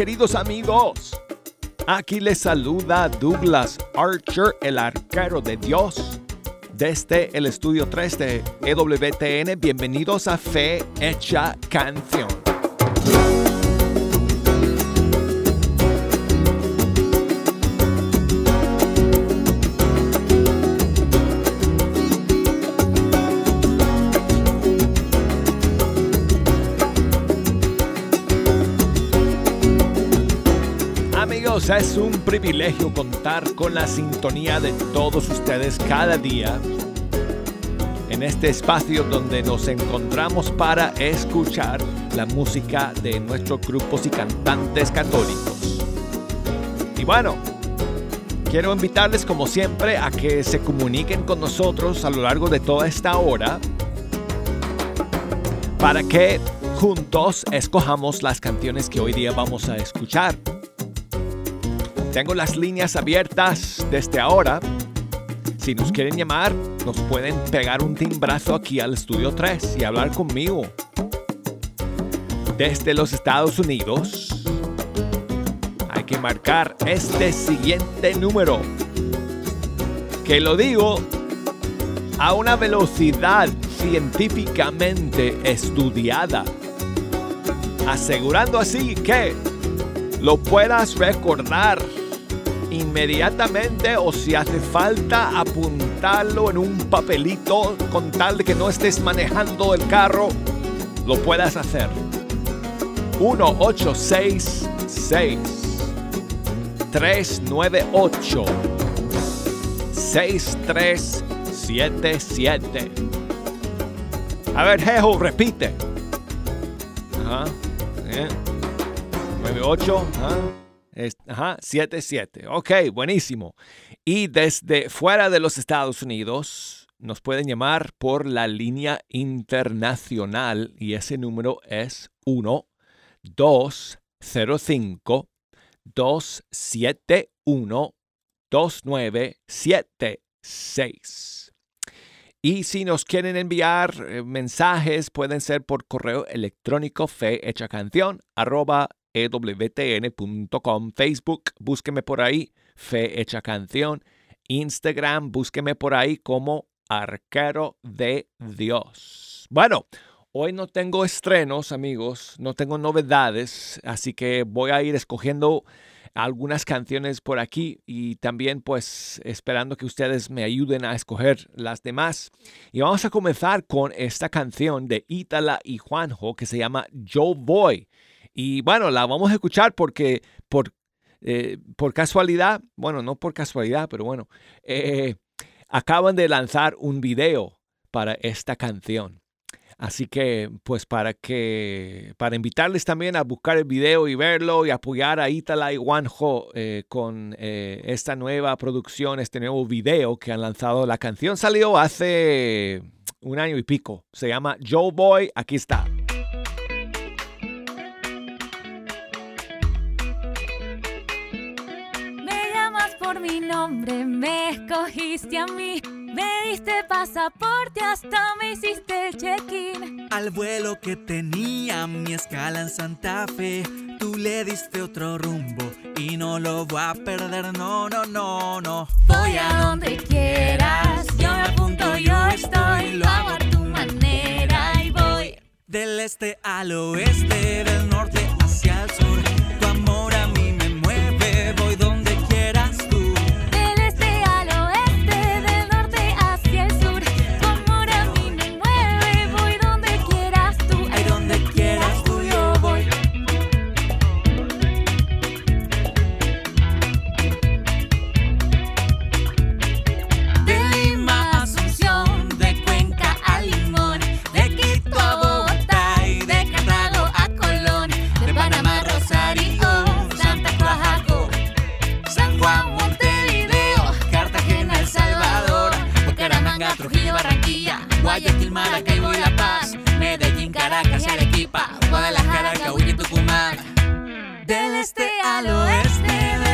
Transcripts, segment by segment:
Queridos amigos. Aquí les saluda Douglas Archer, el arquero de Dios, desde el estudio 3 de EWTN. Bienvenidos a Fe Hecha Canción. Es un privilegio contar con la sintonía de todos ustedes cada día en este espacio donde nos encontramos para escuchar la música de nuestros grupos y cantantes católicos. Y bueno, quiero invitarles como siempre a que se comuniquen con nosotros a lo largo de toda esta hora para que juntos escojamos las canciones que hoy día vamos a escuchar. Tengo las líneas abiertas desde ahora. Si nos quieren llamar, nos pueden pegar un timbrazo aquí al estudio 3 y hablar conmigo. Desde los Estados Unidos, hay que marcar este siguiente número. Que lo digo a una velocidad científicamente estudiada, asegurando así que lo puedas recordar inmediatamente o si hace falta apuntarlo en un papelito con tal de que no estés manejando el carro, lo puedas hacer. 1866 398 6377 A ver, Jejo, repite. Ajá. 98. Ajá. Ajá, 77. Ok, buenísimo. Y desde fuera de los Estados Unidos nos pueden llamar por la línea internacional y ese número es 1 205 271 2976. Y si nos quieren enviar eh, mensajes, pueden ser por correo electrónico fe hecha canción arroba ewtn.com, Facebook, búsqueme por ahí, Fe Canción, Instagram, búsqueme por ahí como Arquero de Dios. Bueno, hoy no tengo estrenos, amigos, no tengo novedades, así que voy a ir escogiendo algunas canciones por aquí y también pues esperando que ustedes me ayuden a escoger las demás. Y vamos a comenzar con esta canción de Ítala y Juanjo que se llama Yo Voy. Y bueno, la vamos a escuchar porque por, eh, por casualidad, bueno, no por casualidad, pero bueno, eh, acaban de lanzar un video para esta canción. Así que, pues para que, para invitarles también a buscar el video y verlo y apoyar a Itala y Juanjo eh, con esta nueva producción, este nuevo video que han lanzado. La canción salió hace un año y pico. Se llama Joe Boy. Aquí está. Nombre, me escogiste a mí. Me diste pasaporte hasta me hiciste el check-in. Al vuelo que tenía mi escala en Santa Fe, tú le diste otro rumbo y no lo voy a perder, no, no, no, no. Voy a donde quieras, yo me apunto, yo estoy, lo hago a tu manera y voy. Del este al oeste, del norte Guayaquil, Maracaibo y La Paz, Medellín, Caracas y Arequipa, Guadalajara, Cahuilla y Tucumán. Del este al oeste. De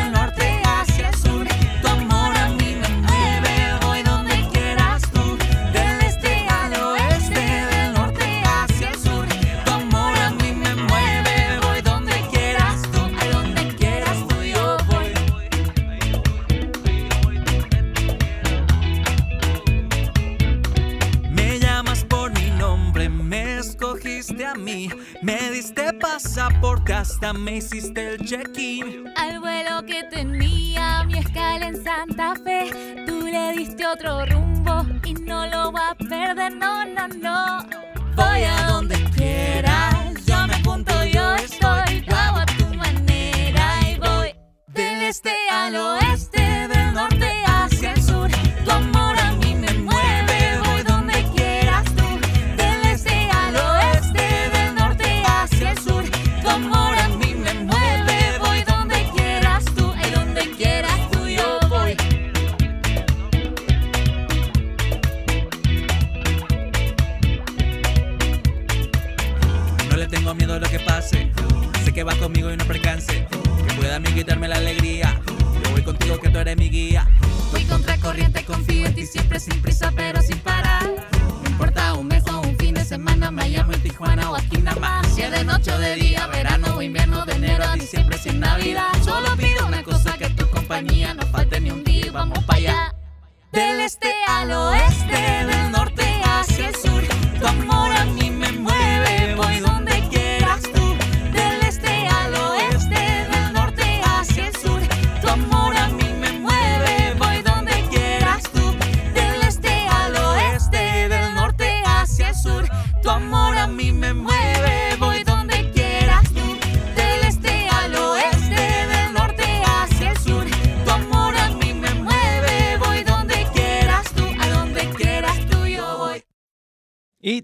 otro rumbo y no lo va a perder, no, no, no.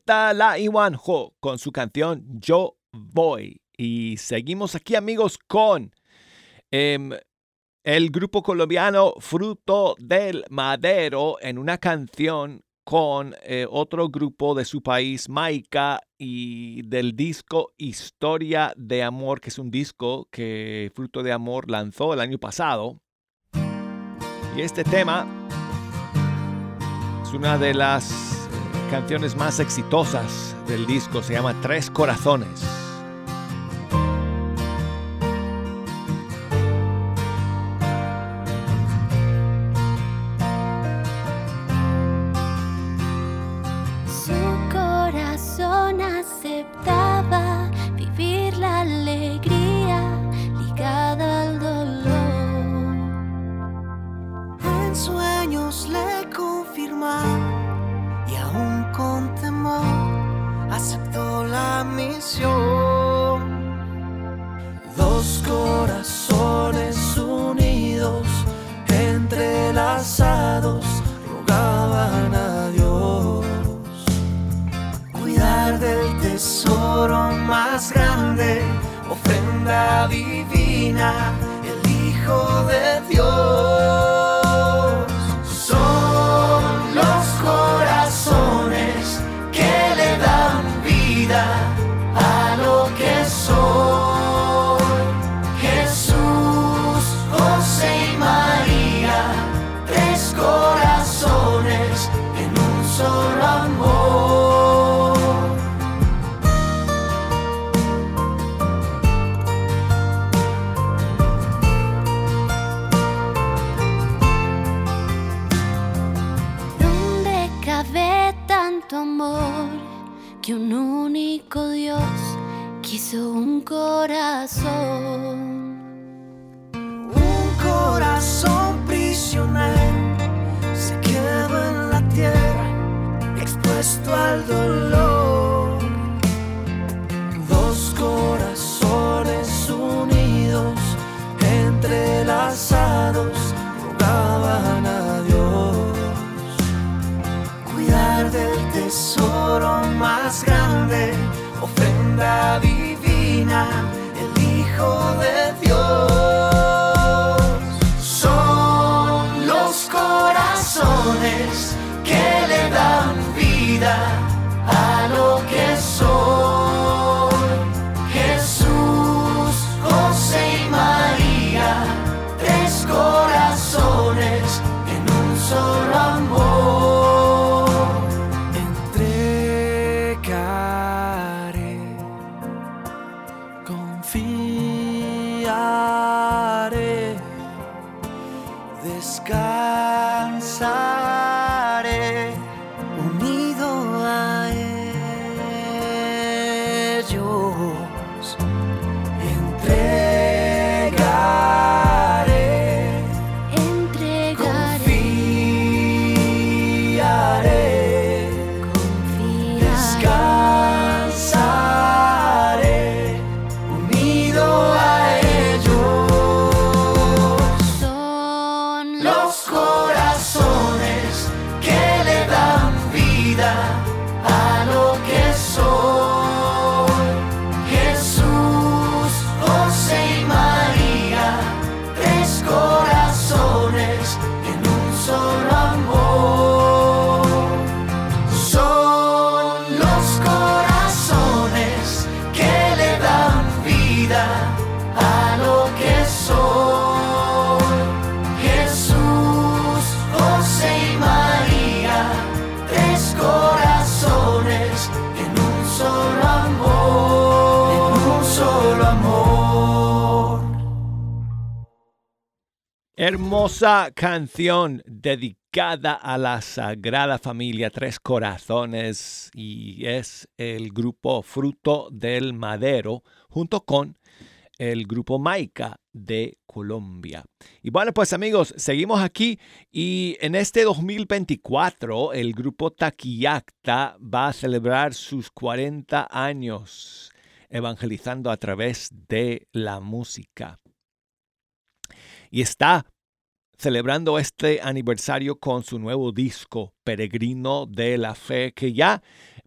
La Iwanjo con su canción Yo Voy. Y seguimos aquí amigos con em, el grupo colombiano Fruto del Madero en una canción con eh, otro grupo de su país, Maica, y del disco Historia de Amor, que es un disco que Fruto de Amor lanzó el año pasado. Y este tema es una de las canciones más exitosas del disco se llama Tres Corazones. Su corazón aceptaba vivir la alegría ligada al dolor. En sueños le confirmaba aceptó la misión. Dos corazones unidos, entrelazados, rogaban a Dios cuidar del tesoro más grande, ofrenda divina started. Descansa. Hermosa canción dedicada a la Sagrada Familia Tres Corazones y es el grupo Fruto del Madero junto con el grupo Maica de Colombia. Y bueno, pues amigos, seguimos aquí y en este 2024 el grupo Taquillacta va a celebrar sus 40 años evangelizando a través de la música. Y está celebrando este aniversario con su nuevo disco, Peregrino de la Fe, que ya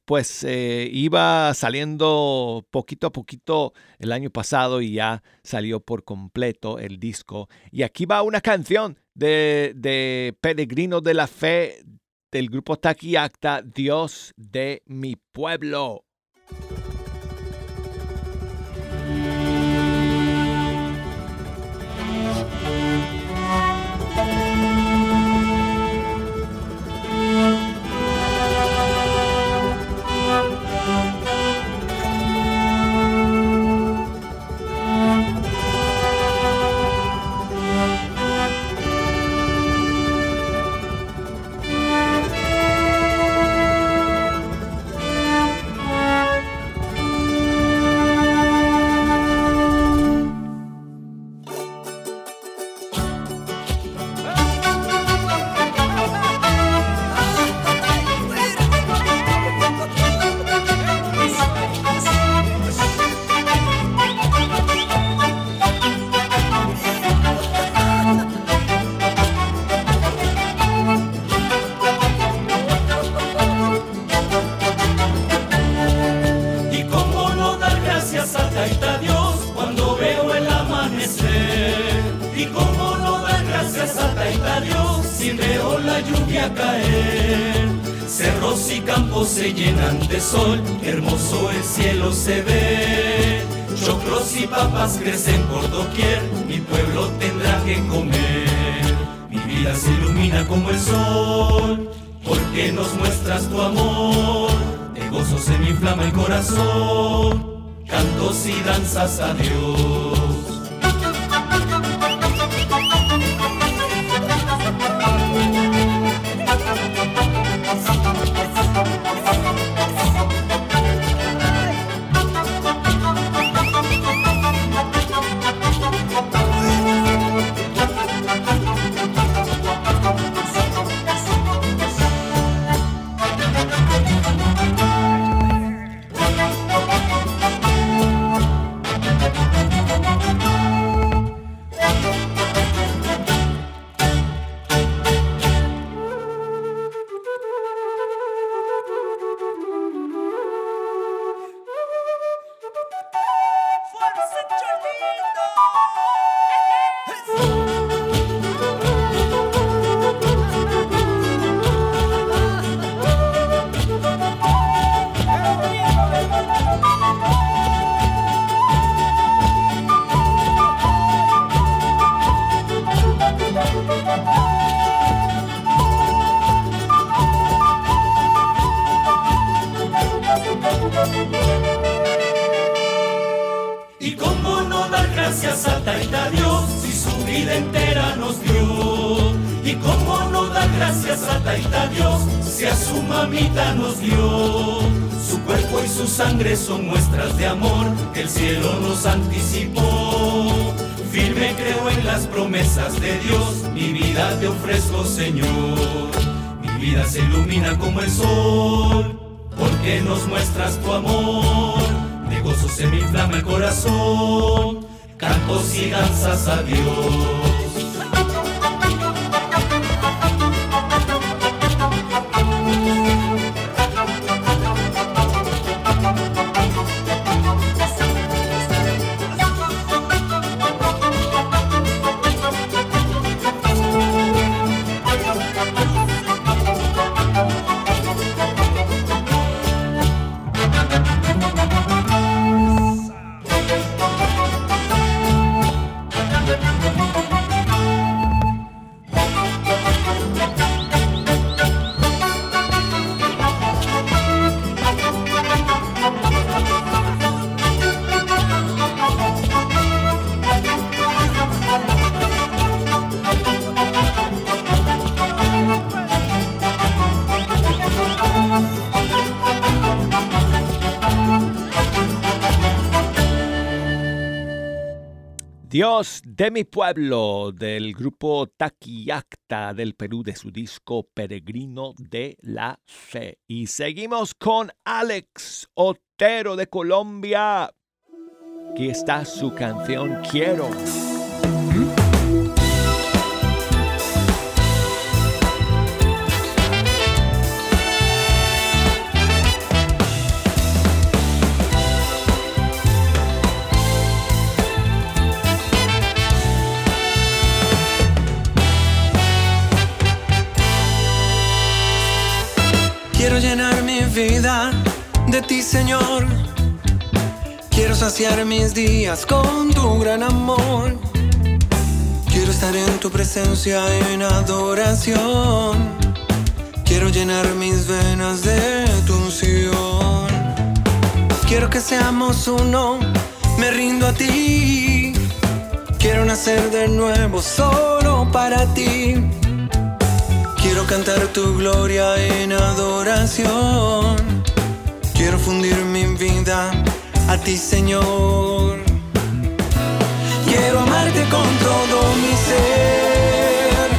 pues eh, iba saliendo poquito a poquito el año pasado y ya salió por completo el disco. Y aquí va una canción de, de Peregrino de la Fe del grupo Taki Acta, Dios de mi pueblo. Plátanos y papas crecen por doquier, mi pueblo tendrá que comer. Mi vida se ilumina como el sol, porque nos muestras tu amor. De gozo se me inflama el corazón, cantos y danzas a Dios. cielo nos anticipó. Firme creo en las promesas de Dios, mi vida te ofrezco Señor. Mi vida se ilumina como el sol, porque nos muestras tu amor. De gozo se me inflama el corazón, cantos y danzas a Dios. Dios de mi pueblo del grupo Taquillacta del Perú de su disco Peregrino de la Fe. Y seguimos con Alex Otero de Colombia. Aquí está su canción. Quiero de ti, Señor. Quiero saciar mis días con tu gran amor. Quiero estar en tu presencia en adoración. Quiero llenar mis venas de tu unción. Quiero que seamos uno, me rindo a ti. Quiero nacer de nuevo solo para ti. Quiero cantar tu gloria en adoración. Quiero fundir mi vida a ti, Señor. Quiero amarte con todo mi ser.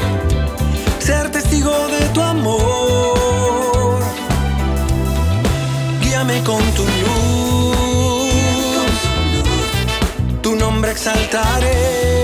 Ser testigo de tu amor. Guíame con tu luz. Tu nombre exaltaré.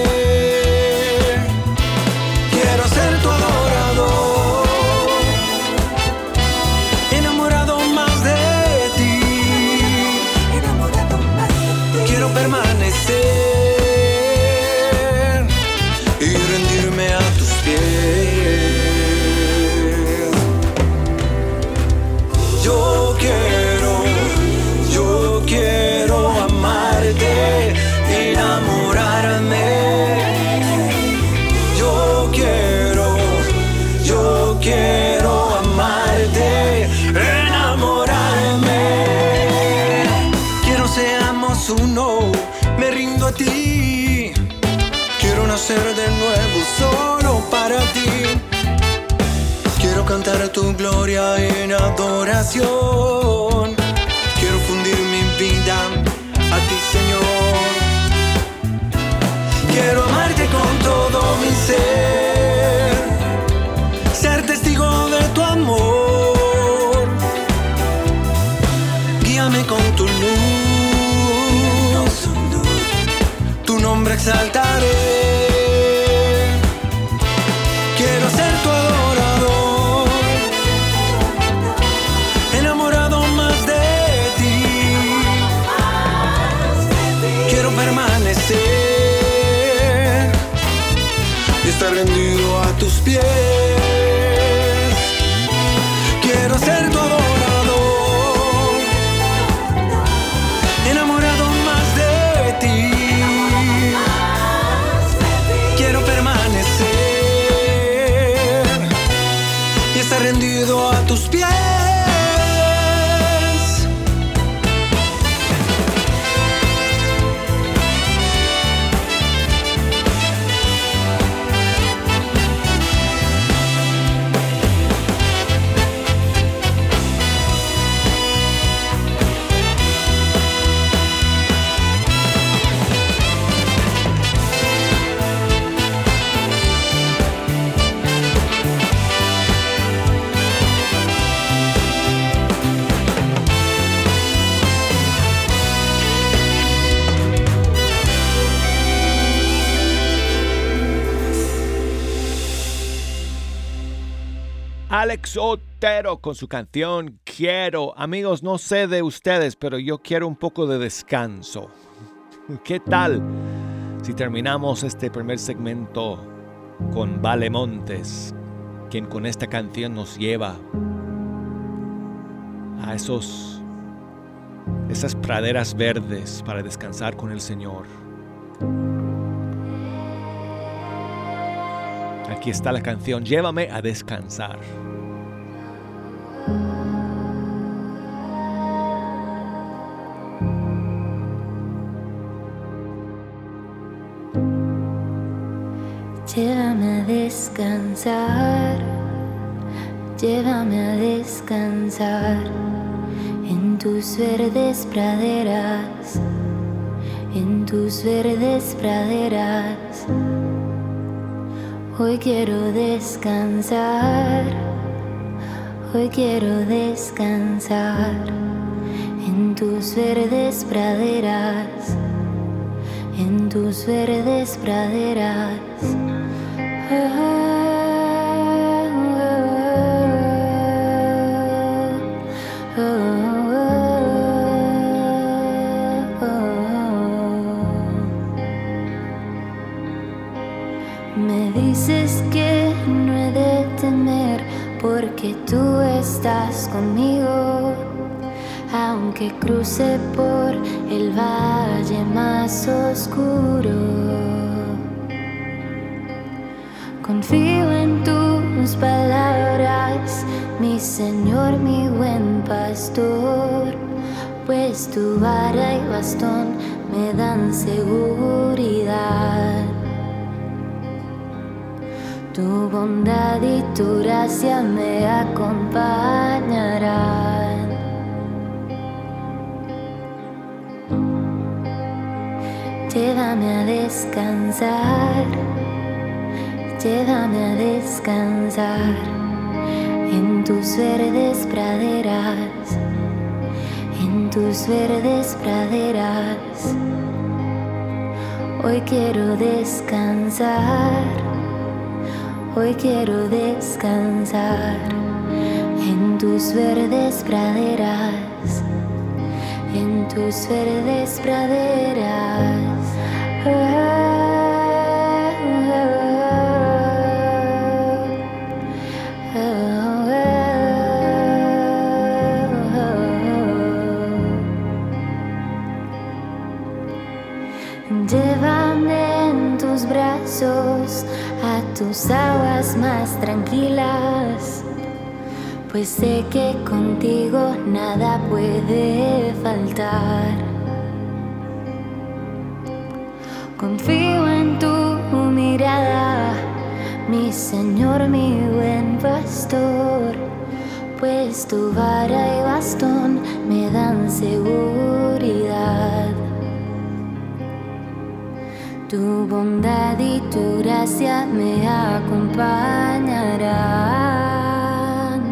Uno, me rindo a ti. Quiero nacer de nuevo solo para ti. Quiero cantar tu gloria en adoración. Quiero fundir mi vida a ti, Señor. Quiero amarte con todo mi ser, exaltaré. Alex Otero con su canción Quiero. Amigos, no sé de ustedes, pero yo quiero un poco de descanso. ¿Qué tal si terminamos este primer segmento con Vale Montes, quien con esta canción nos lleva a esos esas praderas verdes para descansar con el Señor? Aquí está la canción Llévame a descansar. Llévame a descansar, llévame a descansar en tus verdes praderas, en tus verdes praderas. Hoy quiero descansar, hoy quiero descansar en tus verdes praderas, en tus verdes praderas. Cruce por el valle más oscuro, confío en tus palabras, mi Señor, mi buen pastor, pues tu vara y bastón me dan seguridad. Tu bondad y tu gracia me acompañarán. Llévame a descansar, llévame a descansar en tus verdes praderas, en tus verdes praderas. Hoy quiero descansar. Hoy quiero descansar en tus verdes praderas, en tus verdes praderas. Llévame tus aguas más tranquilas, pues sé que contigo nada puede faltar. Confío en tu mirada, mi Señor, mi buen pastor, pues tu vara y bastón me dan seguridad. Tu bondad y gracia me acompañarán.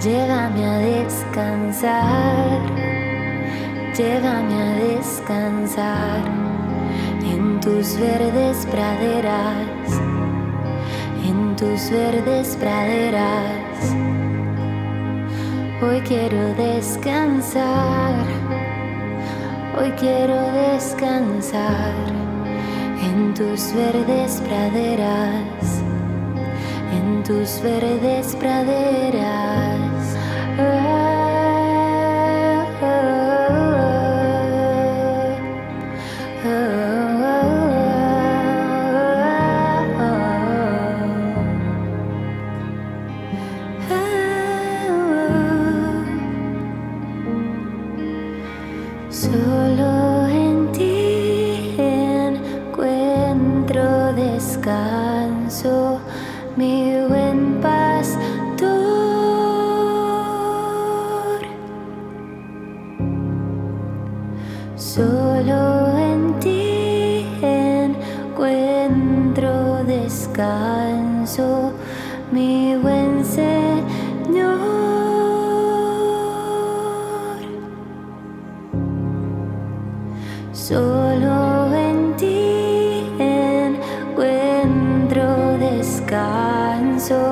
Llévame a descansar, llévame a descansar en tus verdes praderas, en tus verdes praderas. Hoy quiero descansar. Hoy quiero descansar en tus verdes praderas, en tus verdes praderas. Solo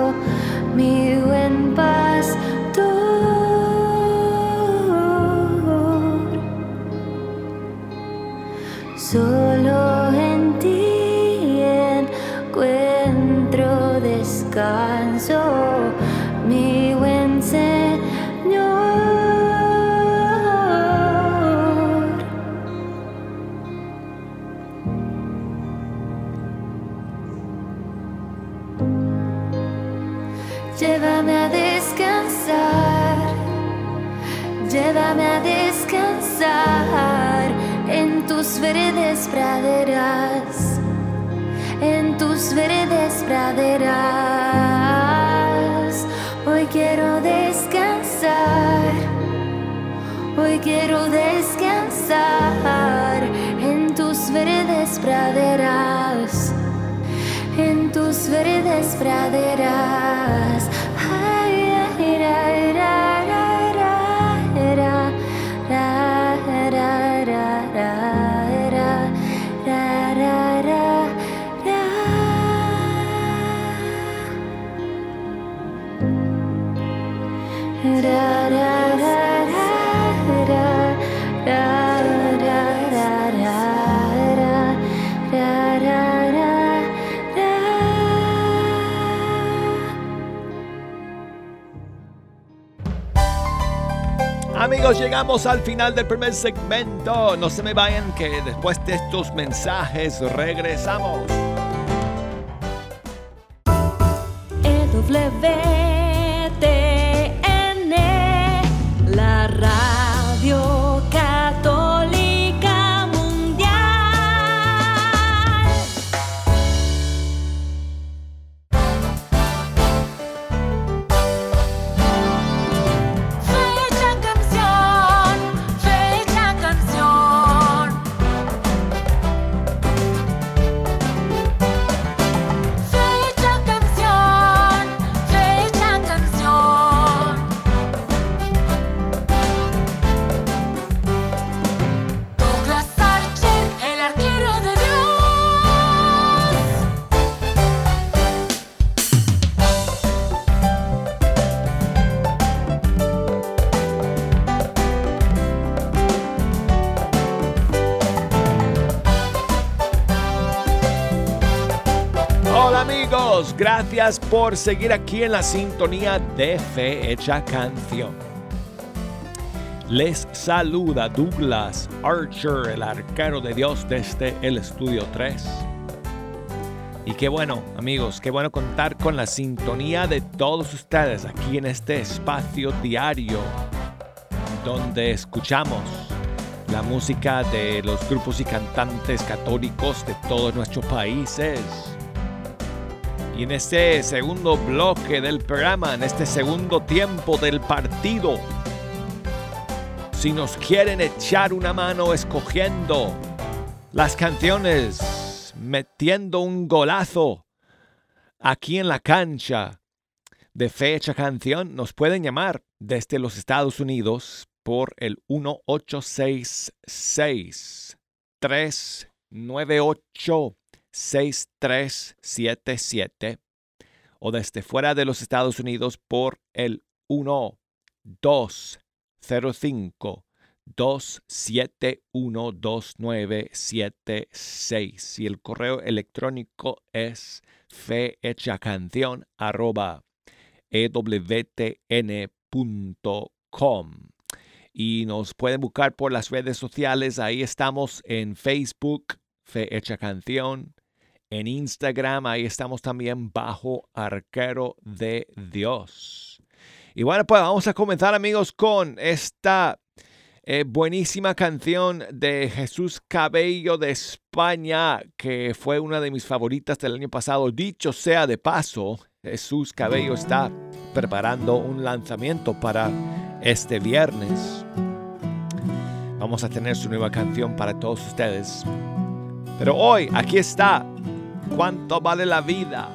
descanso, mi buen verdes praderas. Llegamos al final del primer segmento. No se me vayan que después de estos mensajes regresamos. EWTN, gracias por seguir aquí en la sintonía de Fe Hecha Canción. Les saluda Douglas Archer, el arquero de Dios desde el estudio 3. Y qué bueno, amigos, qué bueno contar con la sintonía de todos ustedes aquí en este espacio diario donde escuchamos la música de los grupos y cantantes católicos de todos nuestros países. En este segundo bloque del programa, en este segundo tiempo del partido, si nos quieren echar una mano escogiendo las canciones, metiendo un golazo aquí en la cancha de fecha canción, nos pueden llamar desde los Estados Unidos por el 1866 398 6377 o desde fuera de los Estados Unidos por el 1 205 271 2976 y el correo electrónico es fehechacanción arroba ewtn.com y nos pueden buscar por las redes sociales. Ahí estamos en Facebook, Fe Hecha Canción. En Instagram, ahí estamos también bajo Arquero de Dios. Y bueno, pues vamos a comenzar amigos con esta eh, buenísima canción de Jesús Cabello de España, que fue una de mis favoritas del año pasado. Dicho sea de paso, Jesús Cabello está preparando un lanzamiento para este viernes. Vamos a tener su nueva canción para todos ustedes. Pero hoy, aquí está. ¿Cuánto vale la vida?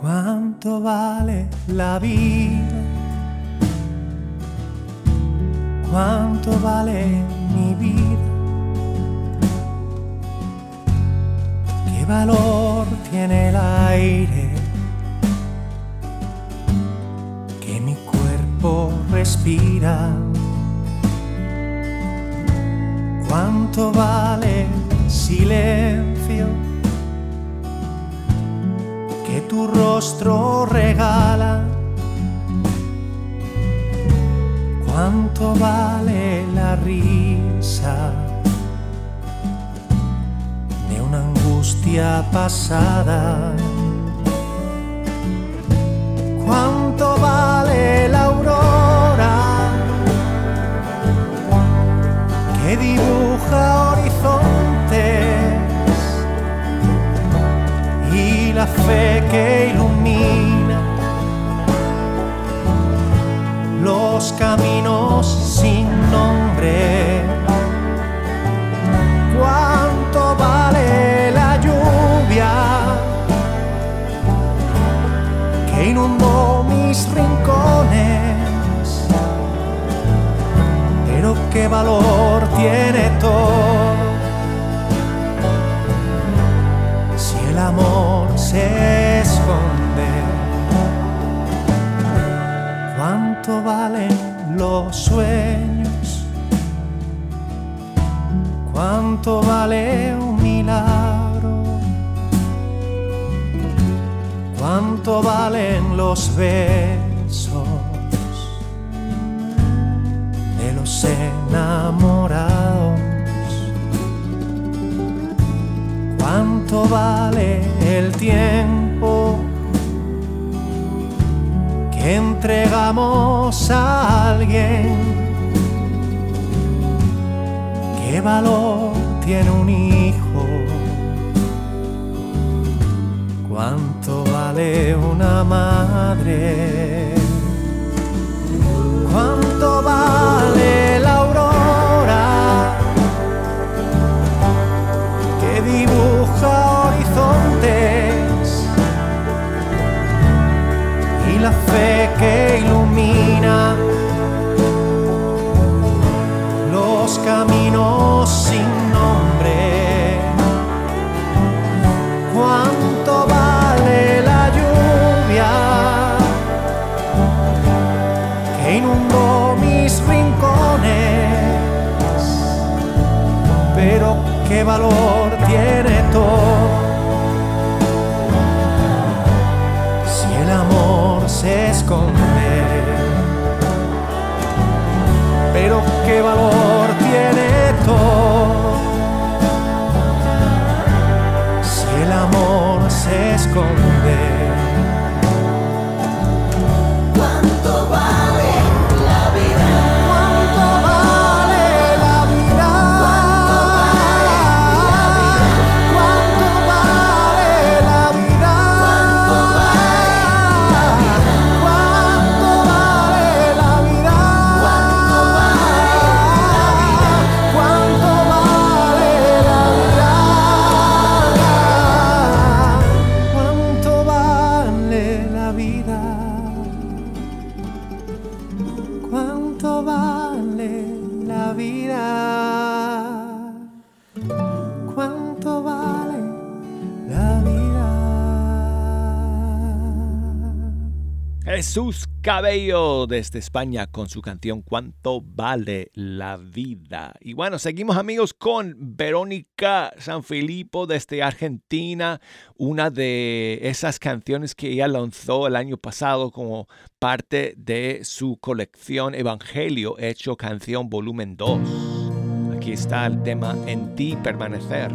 ¿Cuánto vale la vida? ¿Cuánto vale mi vida? Valor tiene el aire que mi cuerpo respira? ¿Cuánto vale silencio? que tu rostro regala. ¿Cuánto vale la risa angustia pasada. ¿Cuánto vale la aurora que dibuja horizontes y la fe que ilumina los caminos sin nombre? ¿Cuánto vale la lluvia que inundó mis rincones? Pero qué valor tiene todo si el amor se esconde. ¿Cuánto valen los sueños? ¿Cuánto vale un milagro? ¿Cuánto valen los besos de los enamorados? ¿Cuánto vale el tiempo que entregamos a alguien? ¿Qué valor tiene un hijo? ¿Cuánto vale una madre? ¿Cuánto vale la aurora que dibuja horizontes y la fe que valor tiene todo si el amor se esconde. Pero qué valor tiene todo si el amor se esconde. Jesús Cabello desde España con su canción ¿Cuánto vale la vida? Y bueno, seguimos amigos con Verónica Sanfilippo desde Argentina, una de esas canciones que ella lanzó el año pasado como parte de su colección Evangelio hecho canción volumen 2. Aquí está el tema En ti permanecer.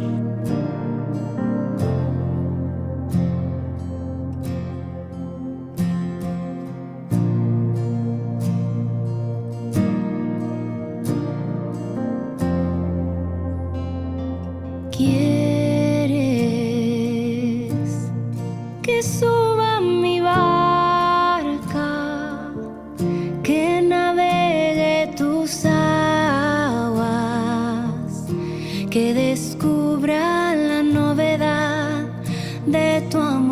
ton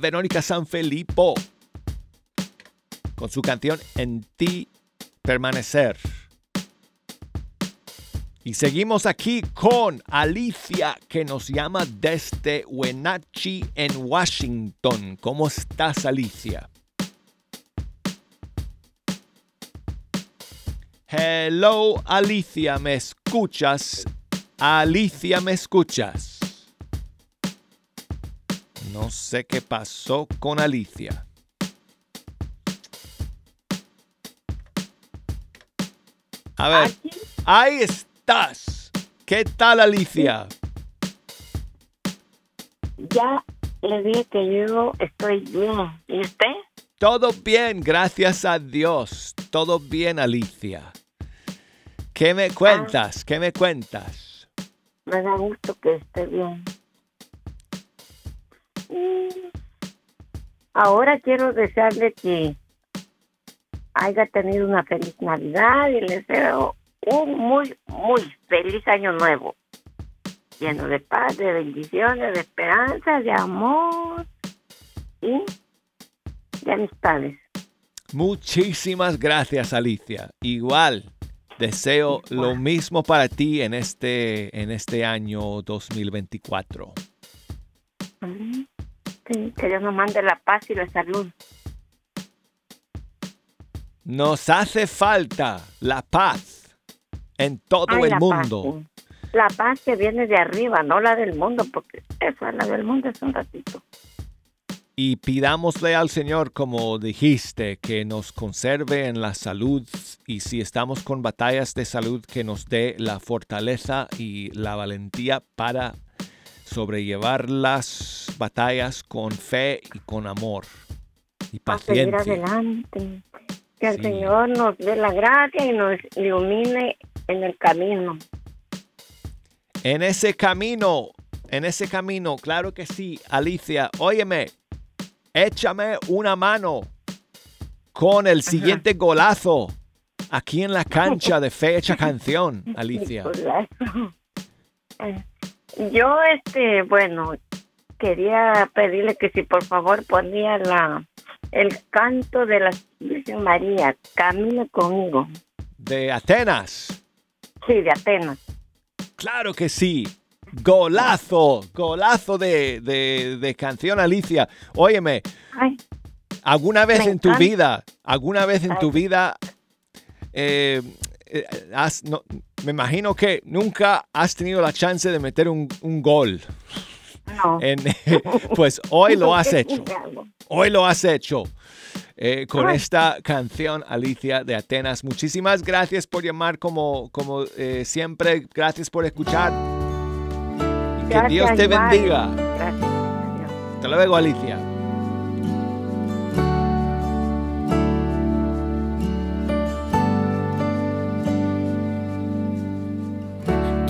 Verónica Sanfilippo con su canción En ti permanecer. Y seguimos aquí con Alicia que nos llama desde Wenatchee en Washington. ¿Cómo estás Alicia? Hello Alicia, ¿me escuchas? Alicia, ¿me escuchas? No sé qué pasó con Alicia. A ver, ahí estás. ¿Qué tal Alicia? Ya le dije que yo estoy bien. ¿Y usted? Todo bien, gracias a Dios. Todo bien, Alicia. ¿Qué me cuentas? ¿Qué me cuentas? Me da gusto que esté bien. Ahora quiero desearle que haya tenido una feliz Navidad y le deseo un muy, muy feliz año nuevo. Lleno de paz, de bendiciones, de esperanza, de amor y de amistades. Muchísimas gracias, Alicia. Igual, deseo lo mismo para ti en este, en este año 2024. Sí, que Dios nos mande la paz y la salud. Nos hace falta la paz en todo Ay, el la mundo. paz, sí. La paz que viene de arriba, no la del mundo, porque esa, la del mundo es un ratito. Y pidámosle al Señor, como dijiste, que nos conserve en la salud y si estamos con batallas de salud, que nos dé la fortaleza y la valentía para sobrellevar las batallas con fe y con amor y A seguir paciencia. adelante. Que el Sí. Señor nos dé la gracia y nos ilumine en el camino. En ese camino, en ese camino, claro que sí, Alicia, óyeme, échame una mano con el siguiente golazo aquí en la cancha de Fecha Canción, Alicia. Yo, este, bueno, quería pedirle que si por favor ponía la el canto de la Virgen María, Camina conmigo. De Atenas, Sí, de Atenas. claro que sí. Golazo, golazo de, de- de canción, Alicia. Óyeme, Ay, ¿Alguna vez en tu vida, alguna vez en tu vida, eh, eh, has- no- me imagino que nunca has tenido la chance de meter un, un gol? no. En- pues hoy lo has ¿Qué hecho, hoy lo has hecho. eh, con esta canción, Alicia de Atenas. Muchísimas gracias por llamar como, como eh, siempre. Gracias por escuchar. Y que Gracias, Dios te igual. bendiga. Gracias. Hasta luego, Alicia.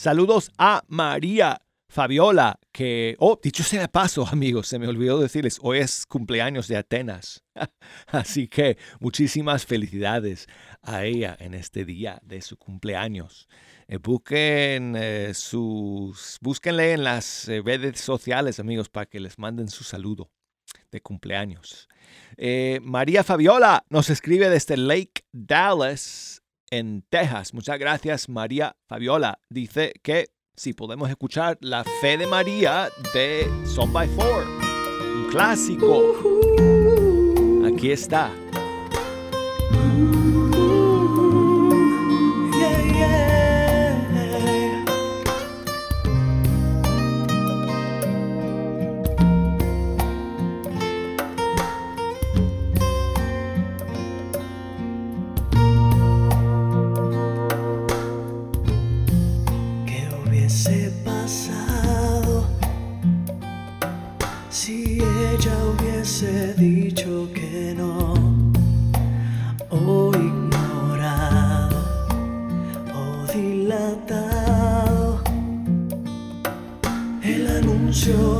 Saludos a María Fabiola, que, oh, dicho sea de paso, amigos, se me olvidó decirles, hoy es cumpleaños de Atenas. Así que muchísimas felicidades a ella en este día de su cumpleaños. Eh, busquen eh, sus, búsquenle en las eh, redes sociales, amigos, para que les manden su saludo de cumpleaños. Eh, María Fabiola nos escribe desde Lake Dallas, en Texas. Muchas gracias, María Fabiola. Dice que si podemos escuchar La Fe de María de Son by Four, un clásico. Aquí está. les he dicho que no o ignorado o dilatado. El anuncio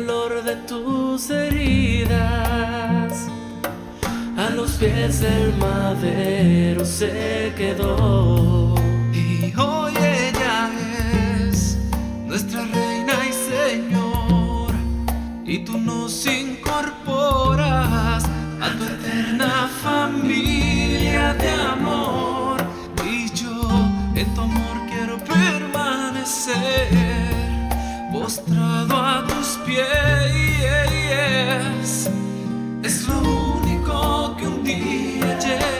dolor de tus heridas. A los pies del madero se quedó. Y hoy ella es nuestra reina y señor. Y tú nos incorporas a tu eterna familia pies. Es lo único que un día llevaré.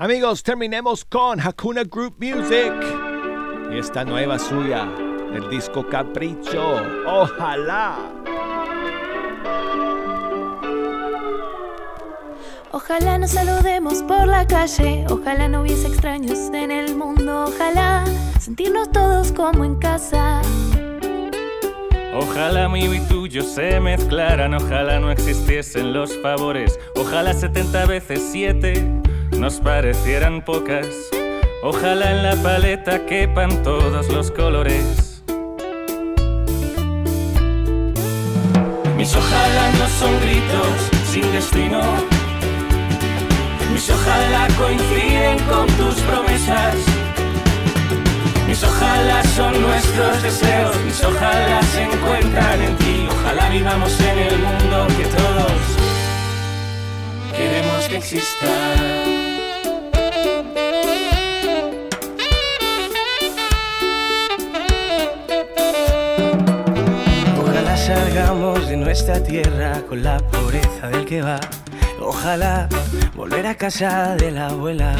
Amigos, terminemos con Hakuna Group Music y esta nueva suya, el disco Capricho. Ojalá. Ojalá nos saludemos por la calle, ojalá no hubiese extraños en el mundo, ojalá sentirnos todos como en casa. Ojalá mío y tuyo se mezclaran, ojalá no existiesen los favores, ojalá 70 veces 7 nos parecieran pocas, ojalá en la paleta quepan todos los colores. Mis ojalá no son gritos sin destino, mis ojalá coinciden con tus promesas. Mis ojalá son nuestros deseos, mis ojalá se encuentran en ti, ojalá vivamos en el mundo que todos queremos que exista. De nuestra tierra con la pobreza del que va. Ojalá volver a casa de la abuela.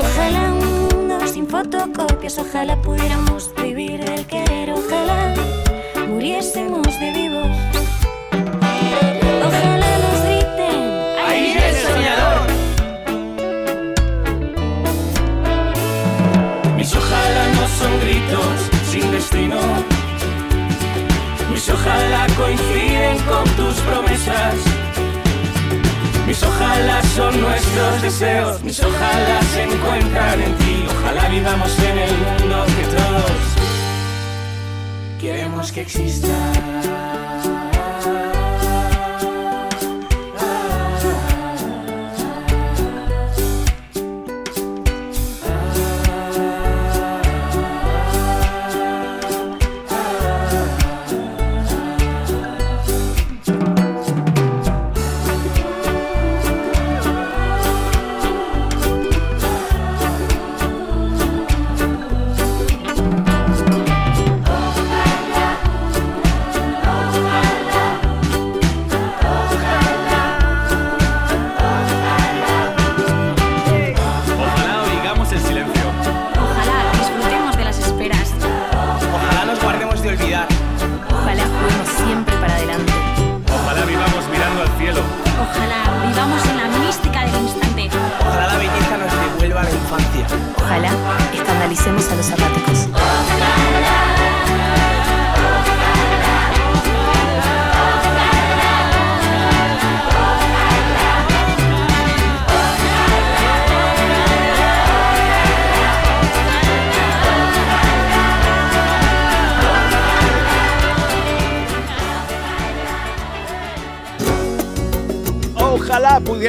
Ojalá un mundo sin fotocopias, ojalá pudiéramos vivir el querer, ojalá muriésemos de vivos. Ojalá nos griten, ¡Ahí viene el soñador! Mis ojalá no son gritos sin destino. Ojalá coinciden con tus promesas. Mis ojalá son nuestros deseos. Mis ojalá se encuentran en ti. Ojalá vivamos en el mundo que todos queremos que exista.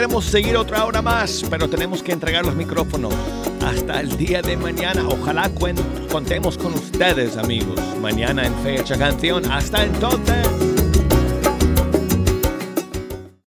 Pudiéramos seguir otra hora más, pero tenemos que entregar los micrófonos hasta el día de mañana. Ojalá cuen- contemos con ustedes, amigos. Mañana en Fecha Canción. Hasta entonces.